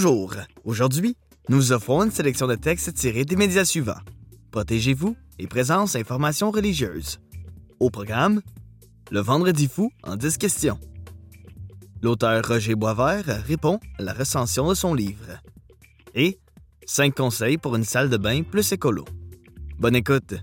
Bonjour. Aujourd'hui, nous vous offrons une sélection de textes tirés des médias suivants. Protégez-vous et présence informations religieuses. Au programme, le Vendredi fou en 10 questions. L'auteur Roger Boisvert répond à la recension de son livre. Et 5 conseils pour une salle de bain plus écolo. Bonne écoute.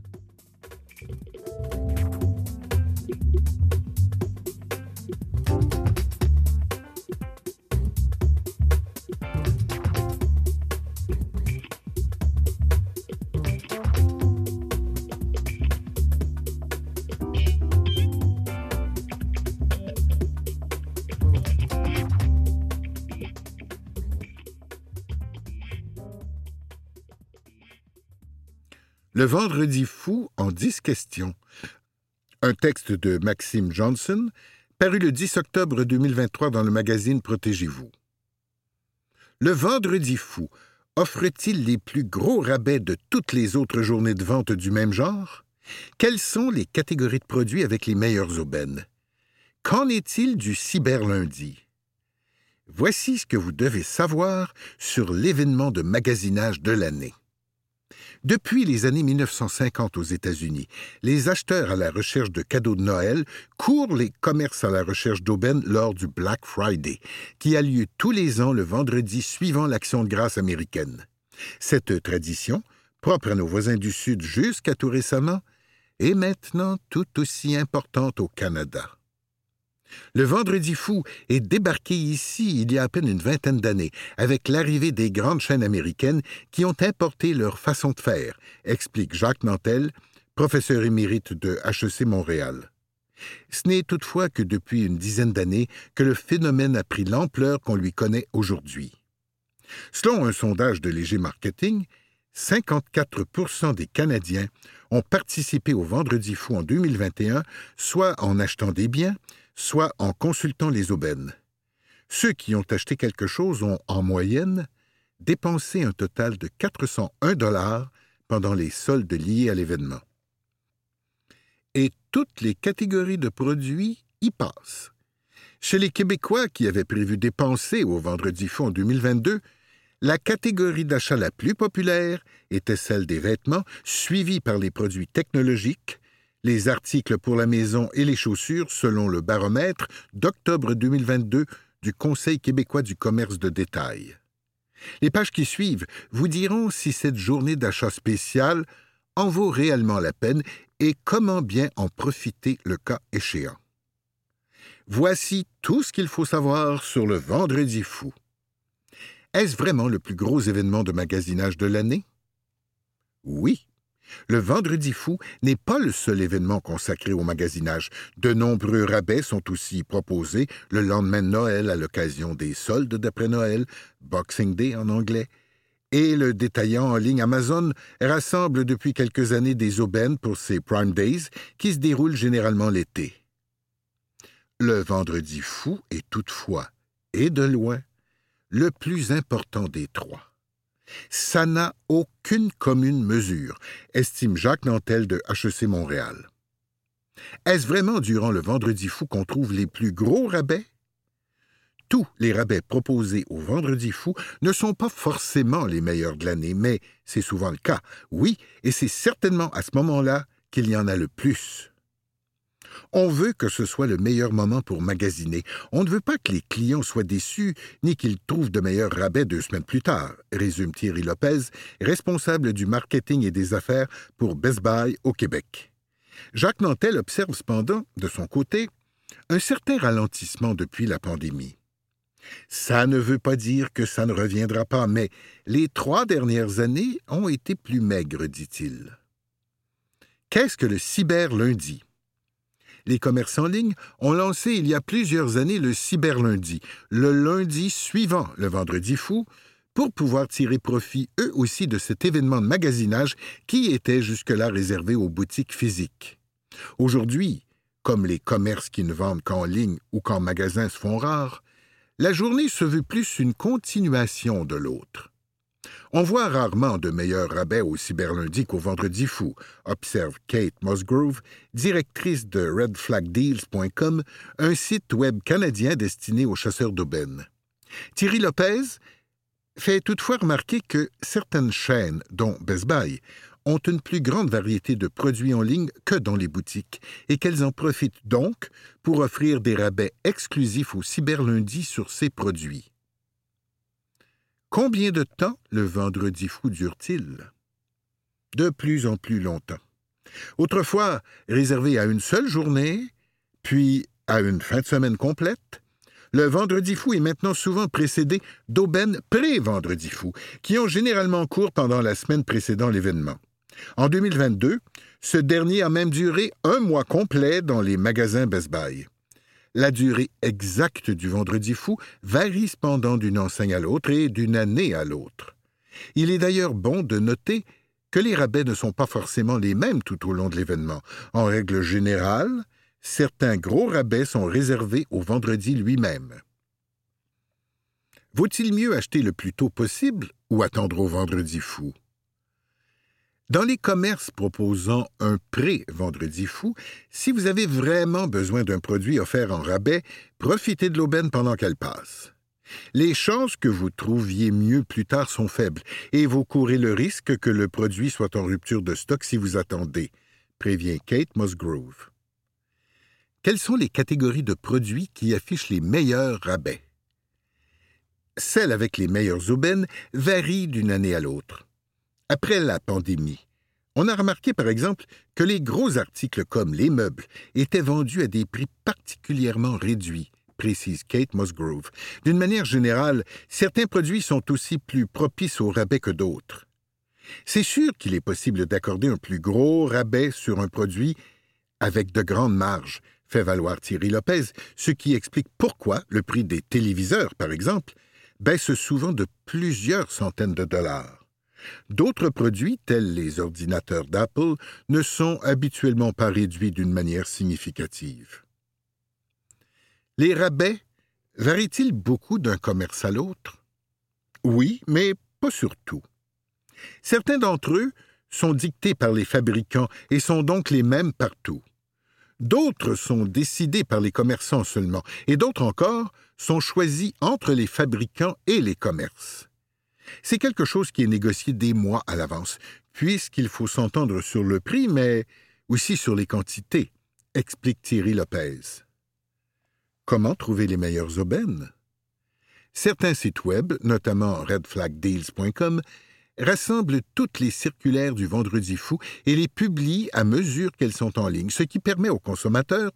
Le Vendredi fou en dix questions. Un texte de Maxime Johnson, paru le 10 octobre 2023 dans le magazine Protégez-vous. Le Vendredi fou offre-t-il les plus gros rabais de toutes les autres journées de vente du même genre? Quelles sont les catégories de produits avec les meilleures aubaines? Qu'en est-il du cyberlundi? Voici ce que vous devez savoir sur l'événement de magasinage de l'année. Depuis les années 1950 aux États-Unis, les acheteurs à la recherche de cadeaux de Noël courent les commerces à la recherche d'aubaines lors du Black Friday, qui a lieu tous les ans le vendredi suivant l'Action de grâce américaine. Cette tradition, propre à nos voisins du Sud jusqu'à tout récemment, est maintenant tout aussi importante au Canada. Le Vendredi fou est débarqué ici il y a à peine une vingtaine d'années, avec l'arrivée des grandes chaînes américaines qui ont importé leur façon de faire, explique Jacques Nantel, professeur émérite de HEC Montréal. Ce n'est toutefois que depuis une dizaine d'années que le phénomène a pris l'ampleur qu'on lui connaît aujourd'hui. Selon un sondage de Léger Marketing, 54 des Canadiens ont participé au Vendredi fou en 2021, soit en achetant des biens, soit en consultant les aubaines. Ceux qui ont acheté quelque chose ont, en moyenne, dépensé un total de 401 dollars pendant les soldes liés à l'événement. Et toutes les catégories de produits y passent. Chez les Québécois qui avaient prévu dépenser au Vendredi en 2022, la catégorie d'achat la plus populaire était celle des vêtements, suivie par les produits technologiques, les articles pour la maison et les chaussures selon le baromètre d'octobre 2022 du Conseil québécois du commerce de détail. Les pages qui suivent vous diront si cette journée d'achat spécial en vaut réellement la peine et comment bien en profiter le cas échéant. Voici tout ce qu'il faut savoir sur le Vendredi fou. Est-ce vraiment le plus gros événement de magasinage de l'année? Oui. Le Vendredi fou n'est pas le seul événement consacré au magasinage. De nombreux rabais sont aussi proposés le lendemain de Noël à l'occasion des soldes d'après Noël, Boxing Day en anglais, et le détaillant en ligne Amazon rassemble depuis quelques années des aubaines pour ses Prime Days qui se déroulent généralement l'été. Le Vendredi fou est toutefois, et de loin, le plus important des trois. Ça n'a aucune commune mesure, estime Jacques Nantel de HEC Montréal. Est-ce vraiment durant le Vendredi fou qu'on trouve les plus gros rabais? Tous les rabais proposés au Vendredi fou ne sont pas forcément les meilleurs de l'année, mais c'est souvent le cas, oui, et c'est certainement à ce moment-là qu'il y en a le plus. On veut que ce soit le meilleur moment pour magasiner. On ne veut pas que les clients soient déçus, ni qu'ils trouvent de meilleurs rabais deux semaines plus tard, résume Thierry Lopez, responsable du marketing et des affaires pour Best Buy au Québec. Jacques Nantel observe cependant, de son côté, un certain ralentissement depuis la pandémie. Ça ne veut pas dire que ça ne reviendra pas, mais les trois dernières années ont été plus maigres, dit-il. Qu'est-ce que le cyber-lundi? Les commerces en ligne ont lancé il y a plusieurs années le cyberlundi, le lundi suivant le vendredi fou, pour pouvoir tirer profit eux aussi de cet événement de magasinage qui était jusque-là réservé aux boutiques physiques. Aujourd'hui, comme les commerces qui ne vendent qu'en ligne ou qu'en magasin se font rares, la journée se veut plus une continuation de l'autre. On voit rarement de meilleurs rabais au cyberlundi qu'au vendredi fou, observe Kate Musgrove, directrice de redflagdeals.com, un site web canadien destiné aux chasseurs d'aubaines. Thierry Lopez, fait toutefois remarquer que certaines chaînes, dont Best Buy, ont une plus grande variété de produits en ligne que dans les boutiques et qu'elles en profitent donc pour offrir des rabais exclusifs au cyberlundi sur ces produits. Combien de temps le vendredi fou dure-t-il? De plus en plus longtemps. Autrefois réservé à une seule journée, puis à une fin de semaine complète, le vendredi fou est maintenant souvent précédé d'aubaines pré-vendredi fou, qui ont généralement cours pendant la semaine précédant l'événement. En 2022, ce dernier a même duré un mois complet dans les magasins Best Buy. La durée exacte du vendredi fou varie cependant d'une enseigne à l'autre et d'une année à l'autre. Il est d'ailleurs bon de noter que les rabais ne sont pas forcément les mêmes tout au long de l'événement. En règle générale, certains gros rabais sont réservés au vendredi lui-même. Vaut-il mieux acheter le plus tôt possible ou attendre au vendredi fou? Dans les commerces proposant un pré-vendredi fou, si vous avez vraiment besoin d'un produit offert en rabais, profitez de l'aubaine pendant qu'elle passe. Les chances que vous trouviez mieux plus tard sont faibles, et vous courez le risque que le produit soit en rupture de stock si vous attendez, prévient Kate Musgrove. Quelles sont les catégories de produits qui affichent les meilleurs rabais? Celles avec les meilleures aubaines varient d'une année à l'autre. Après la pandémie, on a remarqué par exemple que les gros articles comme les meubles étaient vendus à des prix particulièrement réduits, précise Kate Musgrove. D'une manière générale, certains produits sont aussi plus propices au rabais que d'autres. C'est sûr qu'il est possible d'accorder un plus gros rabais sur un produit avec de grandes marges, fait valoir Thierry Lopez, ce qui explique pourquoi le prix des téléviseurs, par exemple, baisse souvent de plusieurs centaines de dollars. D'autres produits, tels les ordinateurs d'Apple, ne sont habituellement pas réduits d'une manière significative. Les rabais varient-ils beaucoup d'un commerce à l'autre? Oui, mais pas surtout. Certains d'entre eux sont dictés par les fabricants et sont donc les mêmes partout. D'autres sont décidés par les commerçants seulement, et d'autres encore sont choisis entre les fabricants et les commerces. C'est quelque chose qui est négocié des mois à l'avance, puisqu'il faut s'entendre sur le prix, mais aussi sur les quantités, explique Thierry Lopez. Comment trouver les meilleures aubaines? Certains sites web, notamment redflagdeals.com, rassemblent toutes les circulaires du Vendredi fou et les publient à mesure qu'elles sont en ligne, ce qui permet aux consommateurs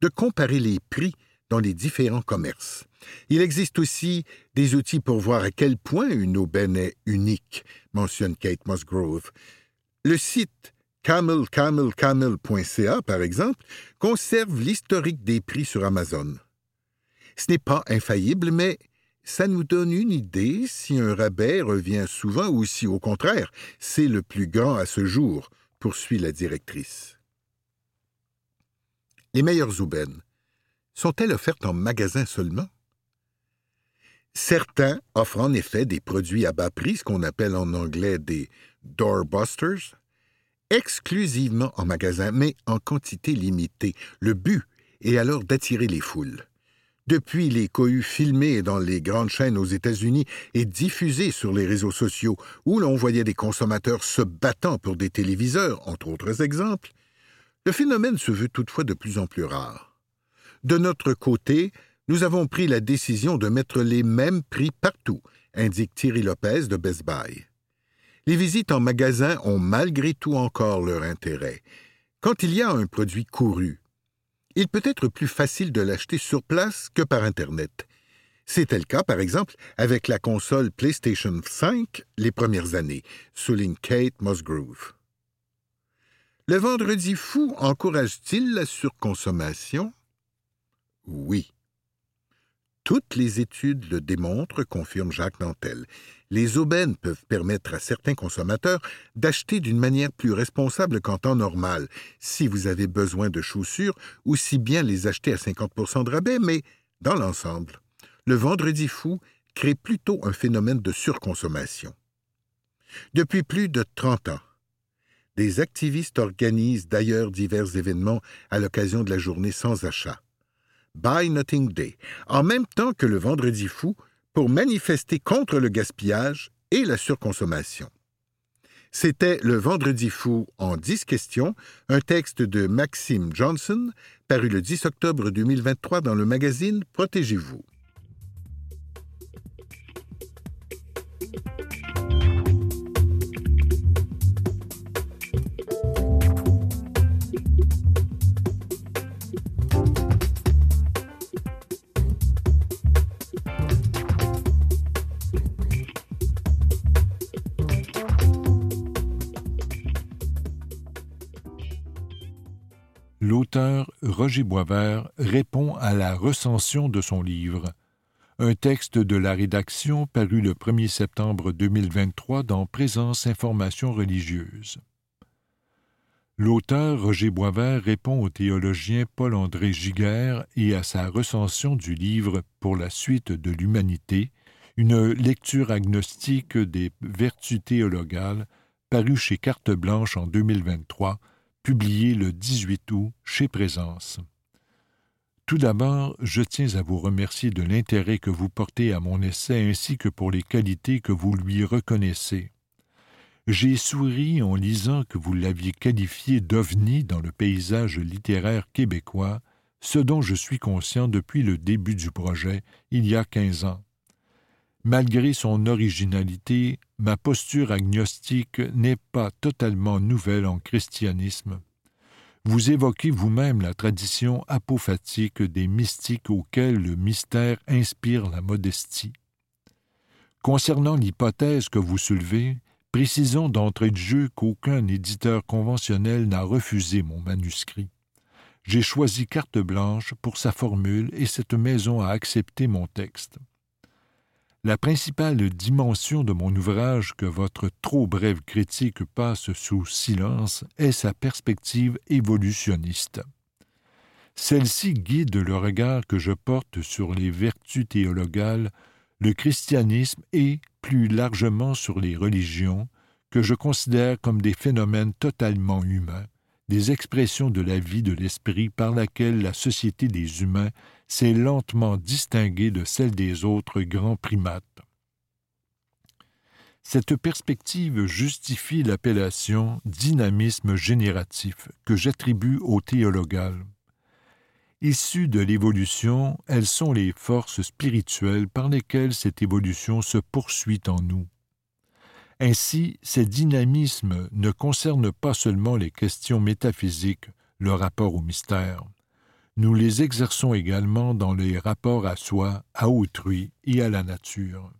de comparer les prix dans les différents commerces. Il existe aussi des outils pour voir à quel point une aubaine est unique, mentionne Kate Musgrove. Le site camelcamelcamel.ca, par exemple, conserve l'historique des prix sur Amazon. Ce n'est pas infaillible, mais ça nous donne une idée si un rabais revient souvent ou si, au contraire, c'est le plus grand à ce jour, poursuit la directrice. Les meilleures aubaines sont-elles offertes en magasin seulement? Certains offrent en effet des produits à bas prix, ce qu'on appelle en anglais des doorbusters, exclusivement en magasin, mais en quantité limitée. Le but est alors d'attirer les foules. Depuis les cohues filmés dans les grandes chaînes aux États-Unis et diffusés sur les réseaux sociaux, où l'on voyait des consommateurs se battant pour des téléviseurs, entre autres exemples, le phénomène se veut toutefois de plus en plus rare. De notre côté, nous avons pris la décision de mettre les mêmes prix partout, indique Thierry Lopez de Best Buy. Les visites en magasin ont malgré tout encore leur intérêt. Quand il y a un produit couru, il peut être plus facile de l'acheter sur place que par Internet. C'était le cas, par exemple, avec la console PlayStation 5 les premières années, souligne Kate Musgrove. Le vendredi fou encourage-t-il la surconsommation? Oui. Toutes les études le démontrent, confirme Jacques Nantel. Les aubaines peuvent permettre à certains consommateurs d'acheter d'une manière plus responsable qu'en temps normal, si vous avez besoin de chaussures, ou si bien les acheter à 50% de rabais, mais dans l'ensemble, le vendredi fou crée plutôt un phénomène de surconsommation. Depuis plus de 30 ans, des activistes organisent d'ailleurs divers événements à l'occasion de la journée sans achat. Buy Nothing Day, en même temps que le Vendredi fou, pour manifester contre le gaspillage et la surconsommation. C'était Le Vendredi fou en 10 questions, un texte de Maxime Johnson, paru le 10 octobre 2023 dans le magazine Protégez-vous. L'auteur Roger Boisvert répond à la recension de son livre, un texte de la rédaction paru le 1er septembre 2023 dans Présence Information religieuse. L'auteur Roger Boisvert répond au théologien Paul-André Giguère et à sa recension du livre Pour la suite de l'humanité, une lecture agnostique des vertus théologales, paru chez Carte Blanche en 2023, publié le 18 août chez Présence. Tout d'abord, je tiens à vous remercier de l'intérêt que vous portez à mon essai ainsi que pour les qualités que vous lui reconnaissez. J'ai souri en lisant que vous l'aviez qualifié d'ovni dans le paysage littéraire québécois, ce dont je suis conscient depuis le début du projet, il y a quinze ans. Malgré son originalité, ma posture agnostique n'est pas totalement nouvelle en christianisme. Vous évoquez vous-même la tradition apophatique des mystiques auxquels le mystère inspire la modestie. Concernant l'hypothèse que vous soulevez, précisons d'entrée de jeu qu'aucun éditeur conventionnel n'a refusé mon manuscrit. J'ai choisi carte blanche pour sa formule et cette maison a accepté mon texte. La principale dimension de mon ouvrage que votre trop brève critique passe sous silence est sa perspective évolutionniste. Celle-ci guide le regard que je porte sur les vertus théologales, le christianisme et, plus largement, sur les religions, que je considère comme des phénomènes totalement humains, des expressions de la vie de l'esprit par laquelle la société des humains s'est lentement distinguée de celle des autres grands primates. Cette perspective justifie l'appellation dynamisme génératif que j'attribue au théologal. Issues de l'évolution, elles sont les forces spirituelles par lesquelles cette évolution se poursuit en nous. Ainsi, ces dynamismes ne concernent pas seulement les questions métaphysiques, le rapport au mystère. Nous les exerçons également dans les rapports à soi, à autrui et à la nature.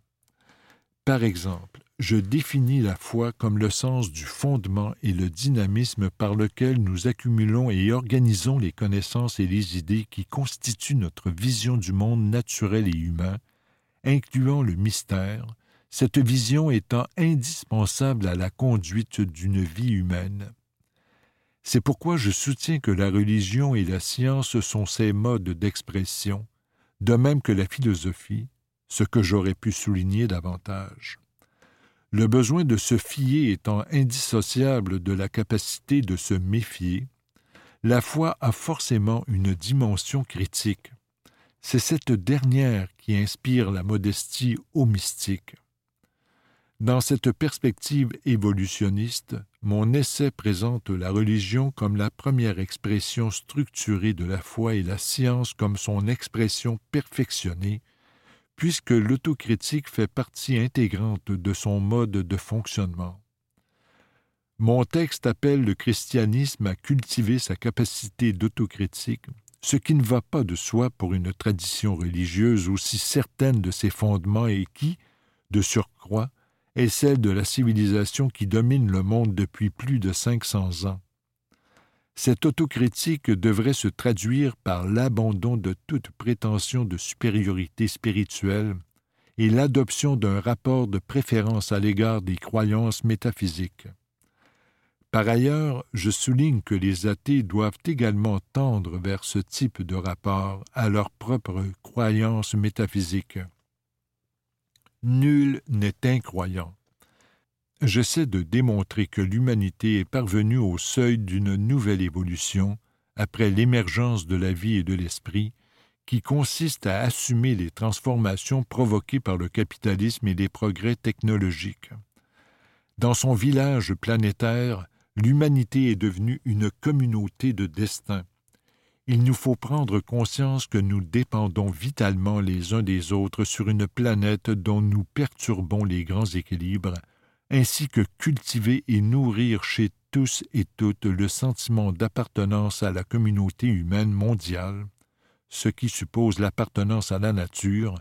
Par exemple, je définis la foi comme le sens du fondement et le dynamisme par lequel nous accumulons et organisons les connaissances et les idées qui constituent notre vision du monde naturel et humain, incluant le mystère, cette vision étant indispensable à la conduite d'une vie humaine. C'est pourquoi je soutiens que la religion et la science sont ces modes d'expression, de même que la philosophie, ce que j'aurais pu souligner davantage. Le besoin de se fier étant indissociable de la capacité de se méfier, la foi a forcément une dimension critique. C'est cette dernière qui inspire la modestie au mystique. Dans cette perspective évolutionniste, mon essai présente la religion comme la première expression structurée de la foi et la science comme son expression perfectionnée, puisque l'autocritique fait partie intégrante de son mode de fonctionnement. Mon texte appelle le christianisme à cultiver sa capacité d'autocritique, ce qui ne va pas de soi pour une tradition religieuse aussi certaine de ses fondements et qui, de surcroît, est celle de la civilisation qui domine le monde depuis plus de 500 ans. Cette autocritique devrait se traduire par l'abandon de toute prétention de supériorité spirituelle et l'adoption d'un rapport de préférence à l'égard des croyances métaphysiques. Par ailleurs, je souligne que les athées doivent également tendre vers ce type de rapport à leurs propres croyances métaphysiques. Nul n'est incroyant. J'essaie de démontrer que l'humanité est parvenue au seuil d'une nouvelle évolution après l'émergence de la vie et de l'esprit, qui consiste à assumer les transformations provoquées par le capitalisme et les progrès technologiques. Dans son village planétaire, l'humanité est devenue une communauté de destin. Il nous faut prendre conscience que nous dépendons vitalement les uns des autres sur une planète dont nous perturbons les grands équilibres, ainsi que cultiver et nourrir chez tous et toutes le sentiment d'appartenance à la communauté humaine mondiale, ce qui suppose l'appartenance à la nature,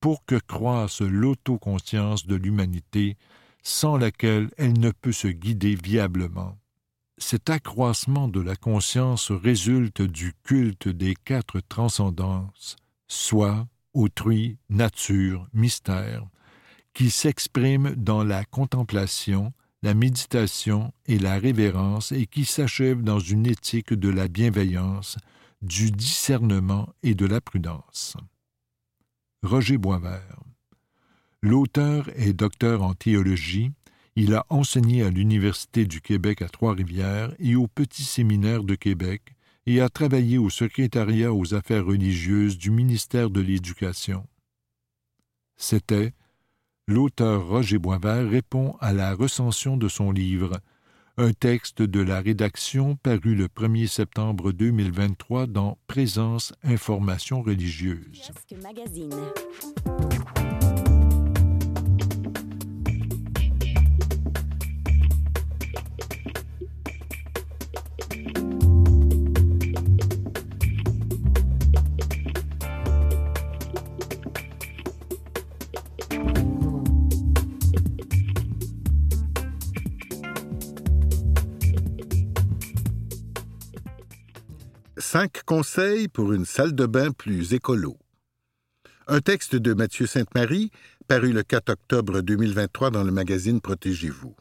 pour que croisse l'autoconscience de l'humanité, sans laquelle elle ne peut se guider viablement. Cet accroissement de la conscience résulte du culte des quatre transcendances, soi, autrui, nature, mystère, qui s'exprime dans la contemplation, la méditation et la révérence et qui s'achève dans une éthique de la bienveillance, du discernement et de la prudence. Roger Boisvert. L'auteur est docteur en théologie. Il a enseigné à l'Université du Québec à Trois-Rivières et au Petit Séminaire de Québec et a travaillé au secrétariat aux affaires religieuses du ministère de l'Éducation. C'était l'auteur Roger Boisvert répond à la recension de son livre, un texte de la rédaction paru le 1er septembre 2023 dans Présence Information religieuse. Cinq conseils pour une salle de bain plus écolo. Un texte de Mathieu Sainte-Marie, paru le 4 octobre 2023 dans le magazine Protégez-vous.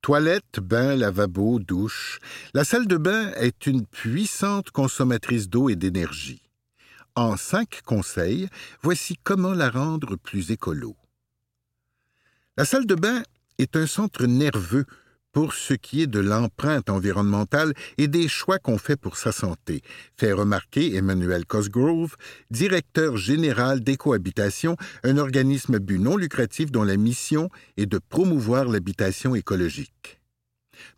Toilette, bain, lavabo, douche. La salle de bain est une puissante consommatrice d'eau et d'énergie. En cinq conseils, voici comment la rendre plus écolo. La salle de bain est un centre nerveux pour ce qui est de l'empreinte environnementale et des choix qu'on fait pour sa santé, fait remarquer Emmanuel Cosgrove, directeur général d'Écohabitation, un organisme but non lucratif dont la mission est de promouvoir l'habitation écologique.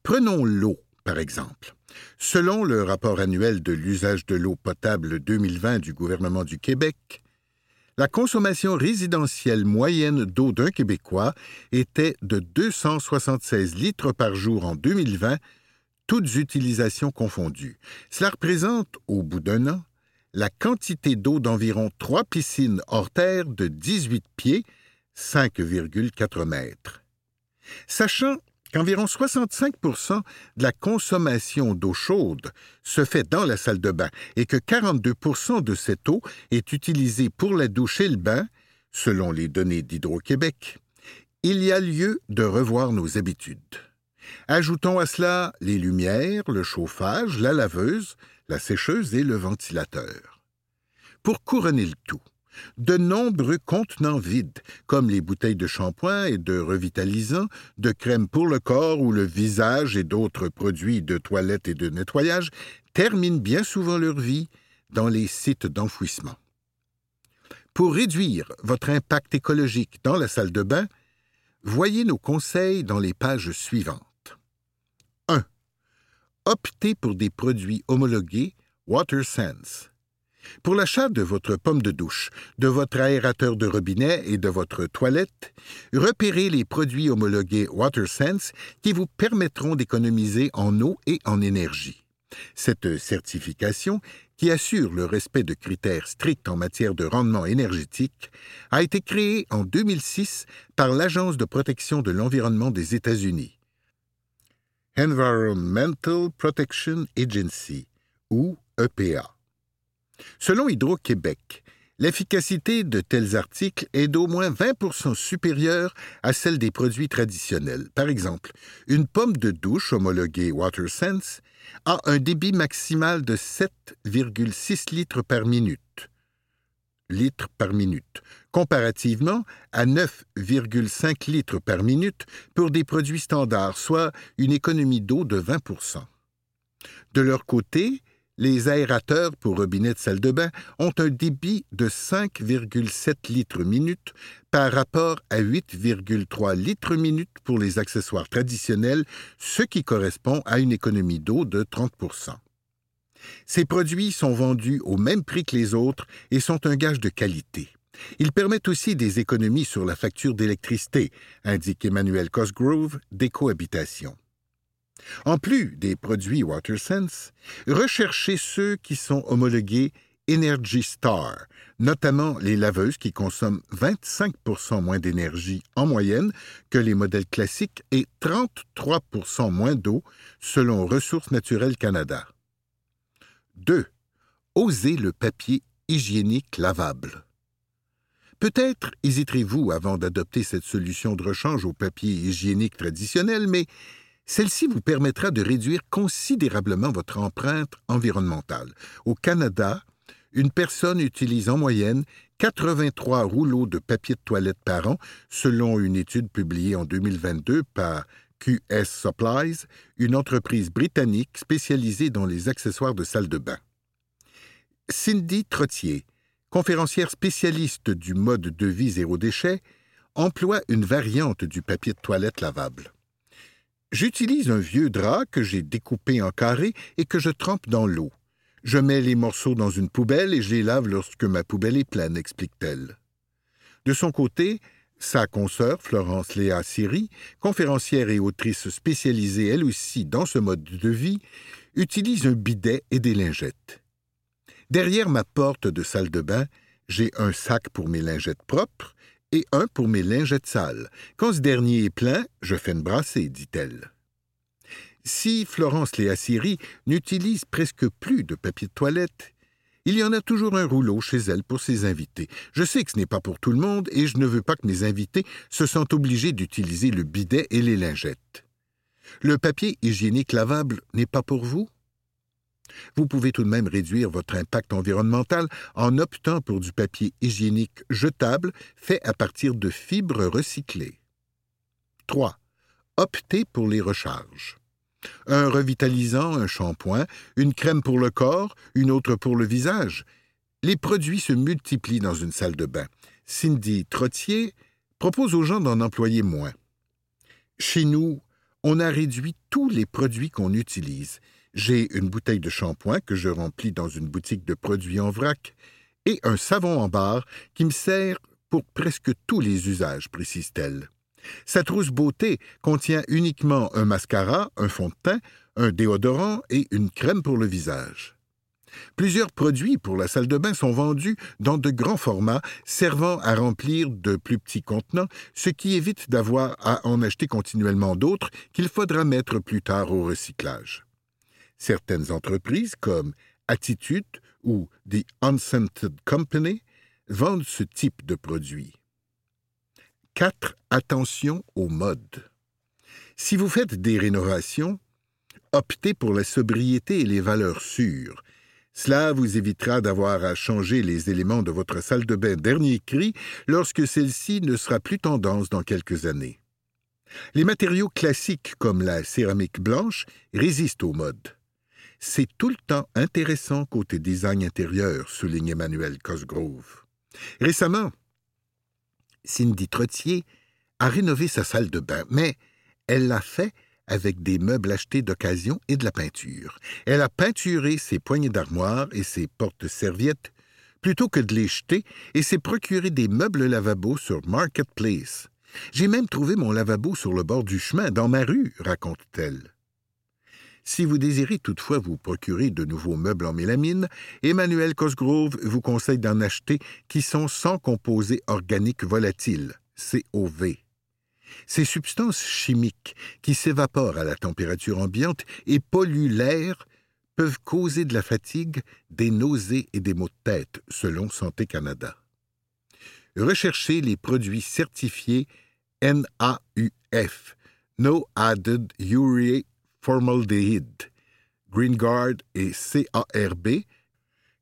Prenons l'eau, par exemple. Selon le rapport annuel de l'usage de l'eau potable 2020 du gouvernement du Québec, la consommation résidentielle moyenne d'eau d'un Québécois était de 276 litres par jour en 2020, toutes utilisations confondues. Cela représente, au bout d'un an, la quantité d'eau d'environ trois piscines hors terre de 18 pieds, 5,4 mètres. Sachant qu'environ 65% de la consommation d'eau chaude se fait dans la salle de bain et que 42% de cette eau est utilisée pour la douche et le bain, selon les données d'Hydro-Québec, il y a lieu de revoir nos habitudes. Ajoutons à cela les lumières, le chauffage, la laveuse, la sécheuse et le ventilateur. Pour couronner le tout, de nombreux contenants vides, comme les bouteilles de shampoing et de revitalisants, de crème pour le corps ou le visage et d'autres produits de toilette et de nettoyage, terminent bien souvent leur vie dans les sites d'enfouissement. Pour réduire votre impact écologique dans la salle de bain, voyez nos conseils dans les pages suivantes. 1. Optez pour des produits homologués WaterSense pour l'achat de votre pomme de douche, de votre aérateur de robinet et de votre toilette, repérez les produits homologués WaterSense qui vous permettront d'économiser en eau et en énergie. Cette certification, qui assure le respect de critères stricts en matière de rendement énergétique, a été créée en 2006 par l'Agence de protection de l'environnement des États-Unis. Environmental Protection Agency, ou EPA. Selon Hydro-Québec, l'efficacité de tels articles est d'au moins 20% supérieure à celle des produits traditionnels. Par exemple, une pomme de douche homologuée WaterSense a un débit maximal de 7,6 litres par minute. Litres par minute, comparativement à 9,5 litres par minute pour des produits standards, soit une économie d'eau de 20% De leur côté, Les aérateurs pour robinet de salle de bain ont un débit de 5,7 litres minute par rapport à 8,3 litres minute pour les accessoires traditionnels, ce qui correspond à une économie d'eau de 30% Ces produits sont vendus au même prix que les autres et sont un gage de qualité. Ils permettent aussi des économies sur la facture d'électricité, indique Emmanuel Cosgrove d'Écohabitation. En plus des produits WaterSense, recherchez ceux qui sont homologués Energy Star, notamment les laveuses qui consomment 25% moins d'énergie en moyenne que les modèles classiques et 33% moins d'eau selon Ressources naturelles Canada. 2. Osez le papier hygiénique lavable. Peut-être hésiterez-vous avant d'adopter cette solution de rechange au papier hygiénique traditionnel, mais celle-ci vous permettra de réduire considérablement votre empreinte environnementale. Au Canada, une personne utilise en moyenne 83 rouleaux de papier de toilette par an, selon une étude publiée en 2022 par QS Supplies, une entreprise britannique spécialisée dans les accessoires de salle de bain. Cindy Trottier, conférencière spécialiste du mode de vie zéro déchet, emploie une variante du papier de toilette lavable. J'utilise un vieux drap que j'ai découpé en carrés et que je trempe dans l'eau. Je mets les morceaux dans une poubelle et je les lave lorsque ma poubelle est pleine, explique-t-elle. De son côté, sa consoeur, Florence Léa Siri, conférencière et autrice spécialisée elle aussi dans ce mode de vie, utilise un bidet et des lingettes. Derrière ma porte de salle de bain, j'ai un sac pour mes lingettes propres et un pour mes lingettes sales. Quand ce dernier est plein, je fais une brassée, dit-elle. Si Florence Léa-Siri n'utilise presque plus de papier de toilette, il y en a toujours un rouleau chez elle pour ses invités. Je sais que ce n'est pas pour tout le monde et je ne veux pas que mes invités se sentent obligés d'utiliser le bidet et les lingettes. Le papier hygiénique lavable n'est pas pour vous? Vous pouvez tout de même réduire votre impact environnemental en optant pour du papier hygiénique jetable fait à partir de fibres recyclées. 3. Optez pour les recharges. Un revitalisant, un shampoing, une crème pour le corps, une autre pour le visage. Les produits se multiplient dans une salle de bain. Cindy Trottier propose aux gens d'en employer moins. Chez nous, on a réduit tous les produits qu'on utilise j'ai une bouteille de shampoing que je remplis dans une boutique de produits en vrac et un savon en barre qui me sert pour presque tous les usages, précise-t-elle. Sa trousse beauté contient uniquement un mascara, un fond de teint, un déodorant et une crème pour le visage. Plusieurs produits pour la salle de bain sont vendus dans de grands formats, servant à remplir de plus petits contenants, ce qui évite d'avoir à en acheter continuellement d'autres qu'il faudra mettre plus tard au recyclage. Certaines entreprises comme Attitude ou The Unscented Company vendent ce type de produit. 4. Attention aux modes. Si vous faites des rénovations, optez pour la sobriété et les valeurs sûres. Cela vous évitera d'avoir à changer les éléments de votre salle de bain dernier cri lorsque celle-ci ne sera plus tendance dans quelques années. Les matériaux classiques comme la céramique blanche résistent aux modes. C'est tout le temps intéressant côté design intérieur, souligne Emmanuel Cosgrove. Récemment, Cindy Trottier a rénové sa salle de bain, mais elle l'a fait avec des meubles achetés d'occasion et de la peinture. Elle a peinturé ses poignées d'armoire et ses portes-serviettes plutôt que de les jeter et s'est procuré des meubles lavabo sur Marketplace. J'ai même trouvé mon lavabo sur le bord du chemin, dans ma rue, raconte-t-elle. Si vous désirez toutefois vous procurer de nouveaux meubles en mélamine, Emmanuel Cosgrove vous conseille d'en acheter qui sont sans composés organiques volatiles, COV. Ces substances chimiques qui s'évaporent à la température ambiante et polluent l'air peuvent causer de la fatigue, des nausées et des maux de tête, selon Santé Canada. Recherchez les produits certifiés NAUF, No Added Urea Formaldehyde, Guard et CARB,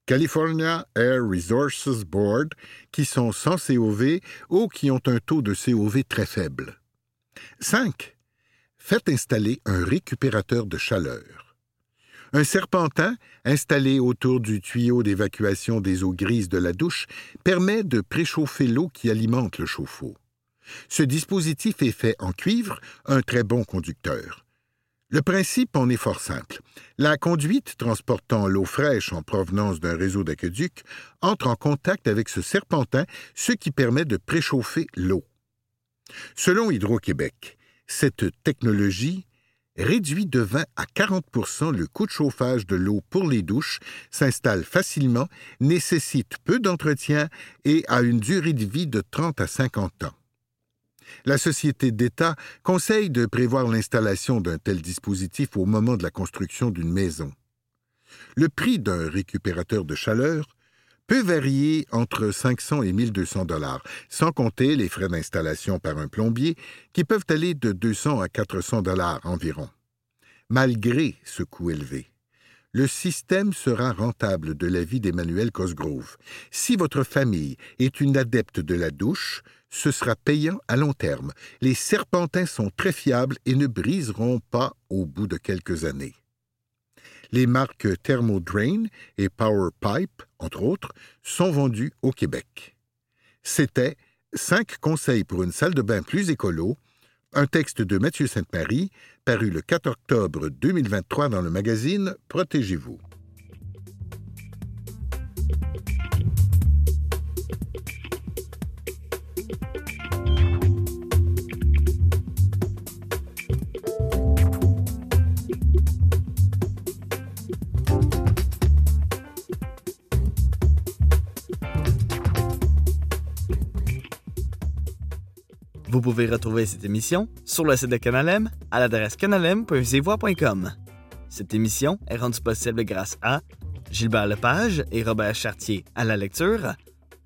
California Air Resources Board, qui sont sans COV ou qui ont un taux de COV très faible. 5. Faites installer un récupérateur de chaleur. Un serpentin, installé autour du tuyau d'évacuation des eaux grises de la douche, permet de préchauffer l'eau qui alimente le chauffe-eau. Ce dispositif est fait en cuivre, un très bon conducteur. Le principe en est fort simple. La conduite transportant l'eau fraîche en provenance d'un réseau d'aqueduc entre en contact avec ce serpentin, ce qui permet de préchauffer l'eau. Selon Hydro-Québec, cette technologie réduit de 20 à 40% le coût de chauffage de l'eau pour les douches, s'installe facilement, nécessite peu d'entretien et a une durée de vie de 30 à 50 ans. La Société d'État conseille de prévoir l'installation d'un tel dispositif au moment de la construction d'une maison. Le prix d'un récupérateur de chaleur peut varier entre 500 et 1200 dollars, sans compter les frais d'installation par un plombier qui peuvent aller de 200 à 400 dollars environ. Malgré ce coût élevé, le système sera rentable de l'avis d'Emmanuel Cosgrove. Si votre famille est une adepte de la douche, ce sera payant à long terme. Les serpentins sont très fiables et ne briseront pas au bout de quelques années. Les marques Thermodrain et Power Pipe, entre autres, sont vendues au Québec. C'était Cinq conseils pour une salle de bain plus écolo, un texte de Mathieu Sainte-Marie, paru le 4 octobre 2023 dans le magazine Protégez-vous. Vous pouvez retrouver cette émission sur le site de Canalem à l'adresse canalem.usevoix.com. Cette émission est rendue possible grâce à Gilbert Lepage et Robert Chartier à la lecture,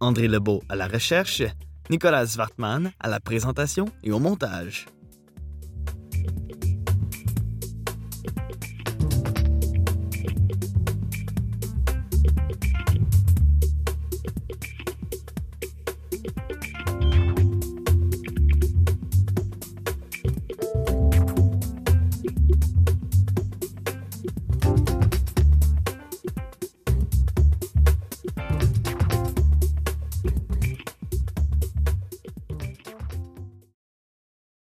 André Lebeau à la recherche, Nicolas Wartman à la présentation et au montage.